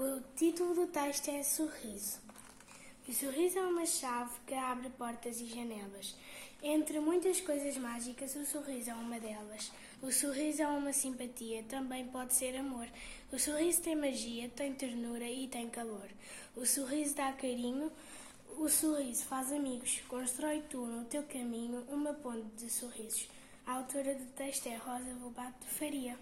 O título do texto é Sorriso. O sorriso é uma chave que abre portas e janelas. Entre muitas coisas mágicas, o sorriso é uma delas. O sorriso é uma simpatia, também pode ser amor. O sorriso tem magia, tem ternura e tem calor. O sorriso dá carinho, o sorriso faz amigos. Constrói tu no teu caminho uma ponte de sorrisos. A autora do texto é Rosa Lobato Faria.